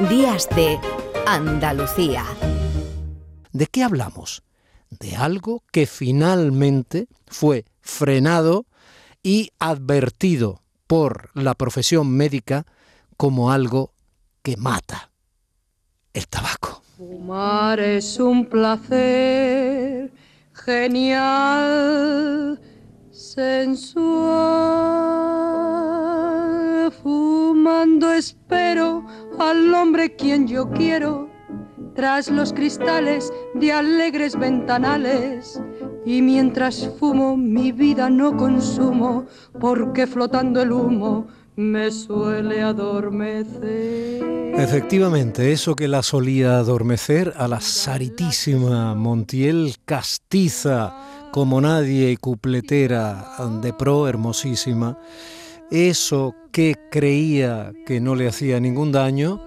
Días de Andalucía. ¿De qué hablamos? De algo que finalmente fue frenado y advertido por la profesión médica como algo que mata. El tabaco. Fumar es un placer genial, sensual. Al hombre quien yo quiero, tras los cristales de alegres ventanales. Y mientras fumo mi vida no consumo, porque flotando el humo me suele adormecer. Efectivamente, eso que la solía adormecer a la saritísima Montiel castiza como nadie y cupletera de pro hermosísima, eso que creía que no le hacía ningún daño,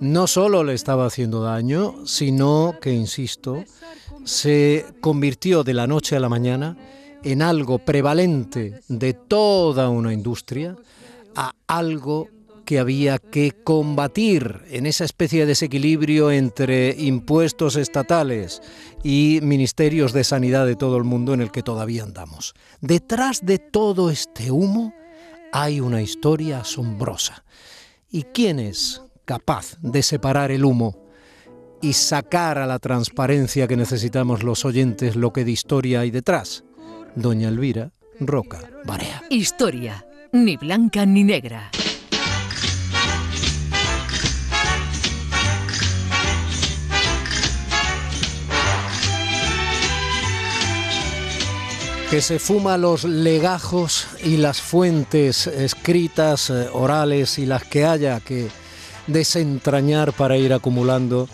no solo le estaba haciendo daño, sino que, insisto, se convirtió de la noche a la mañana en algo prevalente de toda una industria, a algo que había que combatir en esa especie de desequilibrio entre impuestos estatales y ministerios de sanidad de todo el mundo en el que todavía andamos. Detrás de todo este humo hay una historia asombrosa. ¿Y quién es capaz de separar el humo y sacar a la transparencia que necesitamos los oyentes lo que de historia hay detrás? Doña Elvira Roca Barea. Historia ni blanca ni negra. Que se fuma los legajos y las fuentes escritas, eh, orales y las que haya que desentrañar para ir acumulando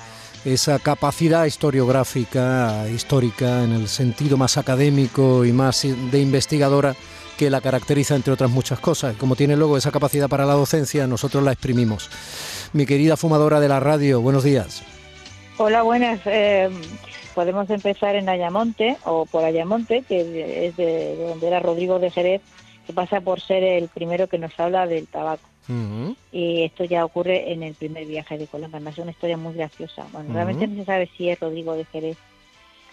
esa capacidad historiográfica, histórica, en el sentido más académico y más de investigadora que la caracteriza entre otras muchas cosas. Como tiene luego esa capacidad para la docencia, nosotros la exprimimos. Mi querida fumadora de la radio, buenos días. Hola, buenas. Eh, podemos empezar en Ayamonte o por Ayamonte, que es de, donde era Rodrigo de Jerez, que pasa por ser el primero que nos habla del tabaco. Y esto ya ocurre en el primer viaje de Colón, además es una historia muy graciosa. Bueno, realmente no se sabe si es Rodrigo de Jerez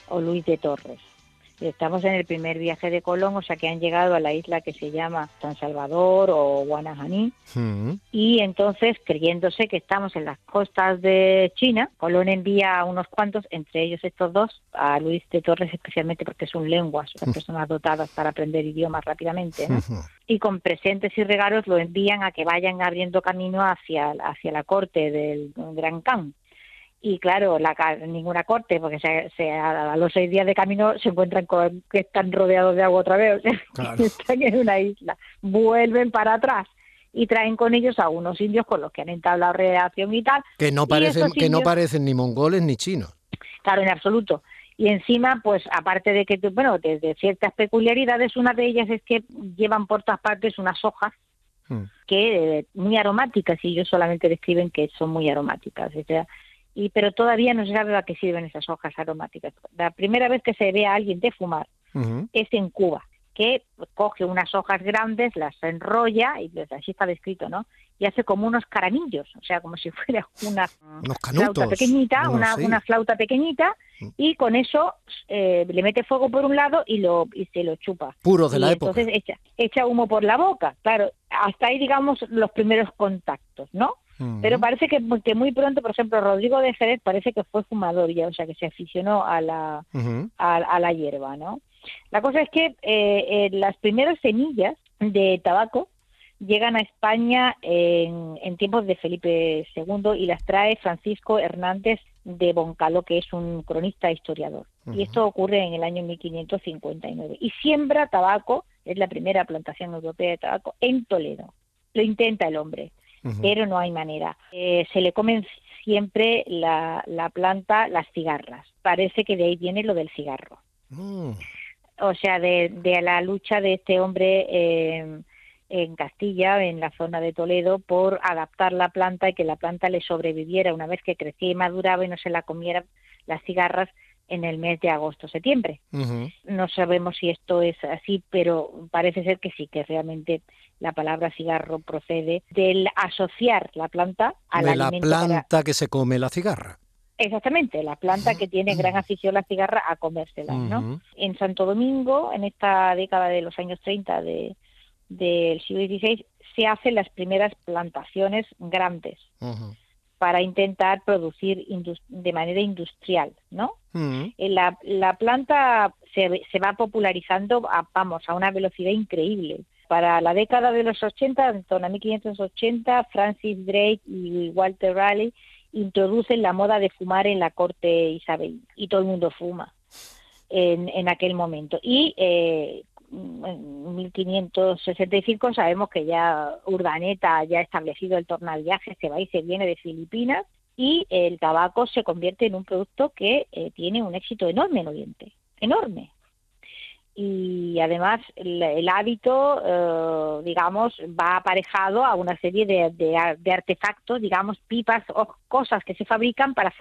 o Luis de Torres. Estamos en el primer viaje de Colón, o sea que han llegado a la isla que se llama San Salvador o Guanajaní. Mm. Y entonces, creyéndose que estamos en las costas de China, Colón envía a unos cuantos, entre ellos estos dos, a Luis de Torres especialmente porque son lenguas, son personas dotadas para aprender idiomas rápidamente. ¿no? Y con presentes y regalos lo envían a que vayan abriendo camino hacia, hacia la corte del Gran Khan y claro, la, ninguna corte, porque se, a los seis días de camino se encuentran con que están rodeados de agua otra vez, están en una isla, vuelven para atrás y traen con ellos a unos indios con los que han entablado relación y tal. Que no parecen, que no parecen ni mongoles ni chinos. Claro, en absoluto. Y encima, pues aparte de que, bueno, desde ciertas peculiaridades, una de ellas es que llevan por todas partes unas hojas hmm. que muy aromáticas y ellos solamente describen que son muy aromáticas. O sea, y pero todavía no se sabe a qué sirven esas hojas aromáticas. La primera vez que se ve a alguien de fumar es en Cuba, que coge unas hojas grandes, las enrolla, y así está descrito, ¿no? Y hace como unos caramillos, o sea, como si fuera una flauta pequeñita, una, una, flauta pequeñita, y con eso eh, le mete fuego por un lado y lo y se lo chupa. Puro de la época. Entonces echa, echa humo por la boca, claro. Hasta ahí, digamos, los primeros contactos, ¿no? Pero parece que, que, muy pronto, por ejemplo, Rodrigo de Jerez parece que fue fumador ya, o sea, que se aficionó a la, a, la hierba, ¿no? La cosa es que eh, eh, las primeras semillas de tabaco llegan a España en, en, tiempos de Felipe II y las trae Francisco Hernández de Boncalo, que es un cronista e historiador. Y esto ocurre en el año 1559. Y siembra tabaco, es la primera plantación europea de tabaco, en Toledo. Lo intenta el hombre pero no hay manera. Eh, se le comen siempre la, la, planta las cigarras. Parece que de ahí viene lo del cigarro. Mm. O sea, de, de, la lucha de este hombre eh, en Castilla, en la zona de Toledo, por adaptar la planta y que la planta le sobreviviera una vez que crecía y maduraba y no se la comiera las cigarras en el mes de agosto-septiembre. No sabemos si esto es así, pero parece ser que sí, que realmente la palabra cigarro procede del asociar la planta a la planta que se come la cigarra. Exactamente, la planta que tiene gran afición la cigarra a comérsela, ¿no? En Santo Domingo, en esta década de los años 30 de, del siglo XVI, se hacen las primeras plantaciones grandes para intentar producir de manera industrial, ¿no? Eh, la, la, planta se, se va popularizando, a, vamos, a una velocidad increíble. Para la década de los 80, en torno a 1580, Francis Drake y Walter Raleigh introducen la moda de fumar en la corte Isabel y todo el mundo fuma en, en aquel momento. Y eh, en 1565 sabemos que ya Urdaneta ya ha establecido el viaje, se va y se viene de Filipinas y el tabaco se convierte en un producto que eh, tiene un éxito enorme en Oriente, enorme. Y además el, hábito, eh, digamos, va aparejado a una serie de, de, artefactos, digamos, pipas o cosas que se fabrican para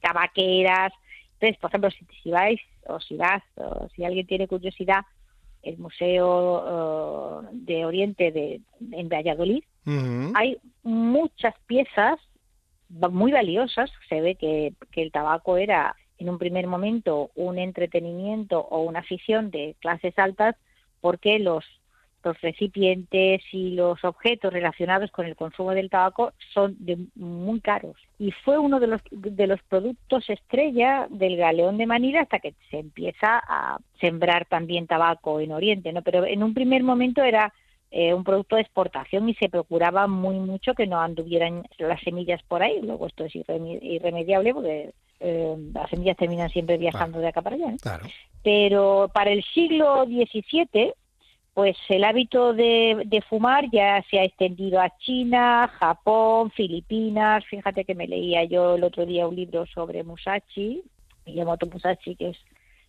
tabaqueras. Entonces, por ejemplo, si, si vais o si vas o si alguien tiene curiosidad el Museo eh, de Oriente de, en Valladolid, hay muchas piezas muy valiosas. Se ve que, que el tabaco era en un primer momento un entretenimiento o una afición de clases altas porque los los recipientes y los objetos relacionados con el consumo del tabaco son de muy caros y fue uno de los de los productos estrella del galeón de Manila hasta que se empieza a sembrar también tabaco en Oriente, ¿no? Pero en un primer momento era eh, un producto de exportación y se procuraba muy mucho que no anduvieran las semillas por ahí. Luego esto es irremediable porque eh, las semillas terminan siempre viajando de acá para allá. Pero para el siglo XVII pues el hábito de, fumar ya se ha extendido a China, Japón, Filipinas. Fíjate que me leía yo el otro día un libro sobre Musashi, Miyamoto Musashi, que es,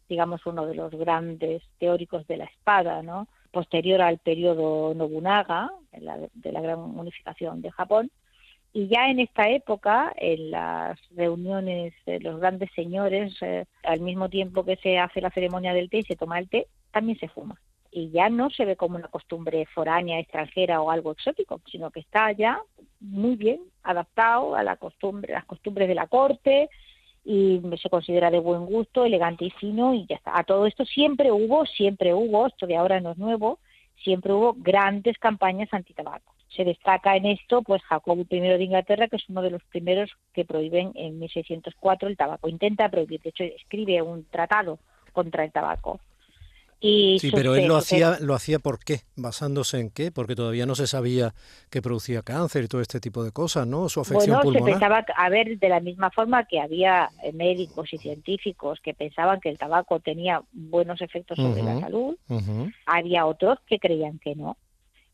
digamos, uno de los grandes teóricos de la espada, ¿no? Posterior al periodo Nobunaga, de la, gran unificación de Japón. Y ya en esta época, en las reuniones de los grandes señores, eh, al mismo tiempo que se hace la ceremonia del té y se toma el té, también se fuma y ya no se ve como una costumbre foránea, extranjera o algo exótico, sino que está ya muy bien adaptado a la costumbre, las costumbres de la corte y se considera de buen gusto, elegante y fino y ya está. A todo esto siempre hubo, siempre hubo, esto de ahora no es nuevo, siempre hubo grandes campañas antitabaco. Se destaca en esto pues Jacobo I de Inglaterra, que es uno de los primeros que prohíben en 1604 el tabaco. Intenta prohibir, de hecho escribe un tratado contra el tabaco sí, pero él lo hacía, lo hacía ¿por qué? ¿Basándose en qué? Porque todavía no se sabía que producía cáncer y todo este tipo de cosas, ¿no? Su afección bueno, se pensaba, a ver, de la misma forma que había médicos y científicos que pensaban que el tabaco tenía buenos efectos sobre la salud, había otros que creían que no.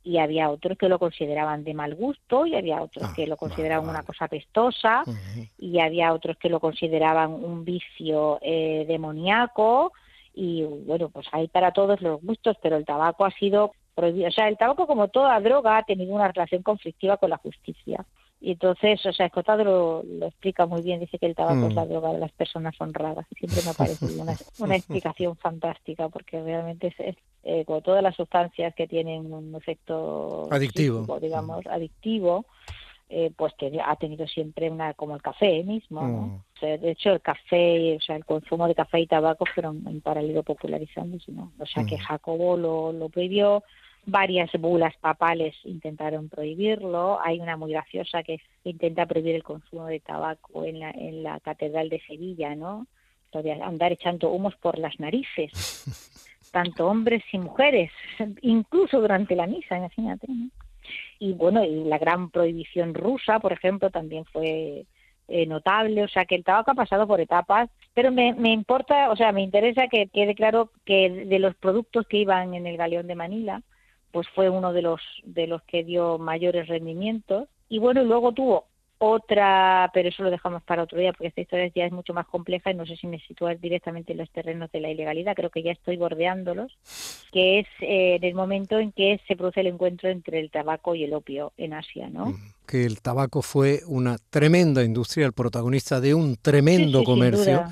Y había otros que lo consideraban de mal gusto, y había otros ah, que lo consideraban una cosa pestosa, y había otros que lo consideraban un vicio eh, demoníaco, y bueno, pues hay para todos los gustos, pero el tabaco ha sido prohibido. O sea, el tabaco, como toda droga, ha tenido una relación conflictiva con la justicia. Y entonces, o sea, Escotado lo, explica muy bien, dice que el tabaco es la mm. droga de las personas honradas. Siempre me ha parecido una, una explicación fantástica, porque realmente es, eh, como todas las sustancias que tienen un efecto adictivo, digamos, adictivo, eh, pues que ha tenido siempre una como el café mismo mm. de hecho el café o sea el consumo de café y tabaco fueron en paralelo popularizándose ¿no? o sea que mm. Jacobo lo, lo prohibió varias bulas papales intentaron prohibirlo hay una muy graciosa que intenta prohibir el consumo de tabaco en la en la catedral de Sevilla no andar echando humos por las narices tanto hombres y mujeres incluso durante la misa imagínate ¿no? Y bueno, y la gran prohibición rusa, por ejemplo, también fue eh, notable, o sea que el tabaco ha pasado por etapas, pero me, me importa, o sea, me interesa que quede claro que de los productos que iban en el galeón de Manila, pues fue uno de los de los que dio mayores rendimientos. Y bueno, luego tuvo otra, pero eso lo dejamos para otro día porque esta historia ya es mucho más compleja y no sé si me situar directamente en los terrenos de la ilegalidad, creo que ya estoy bordeándolos, que es eh, en el momento en que se produce el encuentro entre el tabaco y el opio en Asia, ¿no? Mm, que el tabaco fue una tremenda industria, el protagonista de un tremendo comercio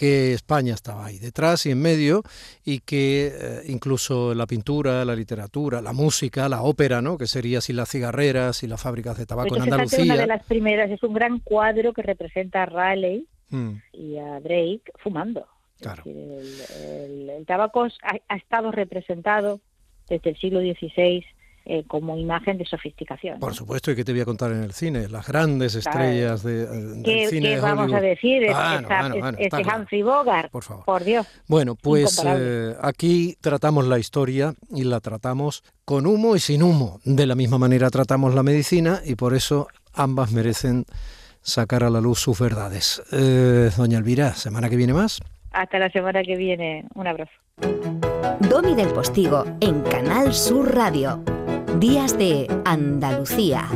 que España estaba ahí detrás y en medio y que eh, incluso la pintura, la literatura, la música, la ópera, ¿no? que sería si las cigarreras y las fábricas de tabaco en Andalucía. una de las primeras, es un gran cuadro que representa a Raleigh mm. y a Drake fumando. Claro. el, tabaco ha, estado representado desde el siglo XVI eh, como imagen de sofisticación. Por supuesto, y que te voy a contar en el cine, las grandes estrellas de, del ¿Qué, cine ¿qué vamos a decir? este Humphrey Bogart, por favor. Por Dios. Bueno, pues eh, aquí tratamos la historia y la tratamos con humo y sin humo. De la misma manera tratamos la medicina y por eso ambas merecen sacar a la luz sus verdades. Eh, doña Elvira, ¿semana que viene más? Hasta la semana que viene. Un abrazo. Domi del Postigo en Canal Sur Radio. Días de Andalucía.